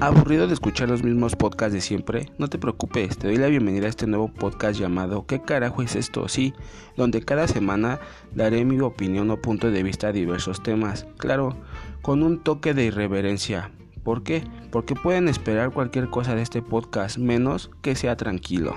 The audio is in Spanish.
¿Aburrido de escuchar los mismos podcasts de siempre? No te preocupes, te doy la bienvenida a este nuevo podcast llamado ¿Qué carajo es esto? Sí, donde cada semana daré mi opinión o punto de vista a diversos temas, claro, con un toque de irreverencia. ¿Por qué? Porque pueden esperar cualquier cosa de este podcast menos que sea tranquilo.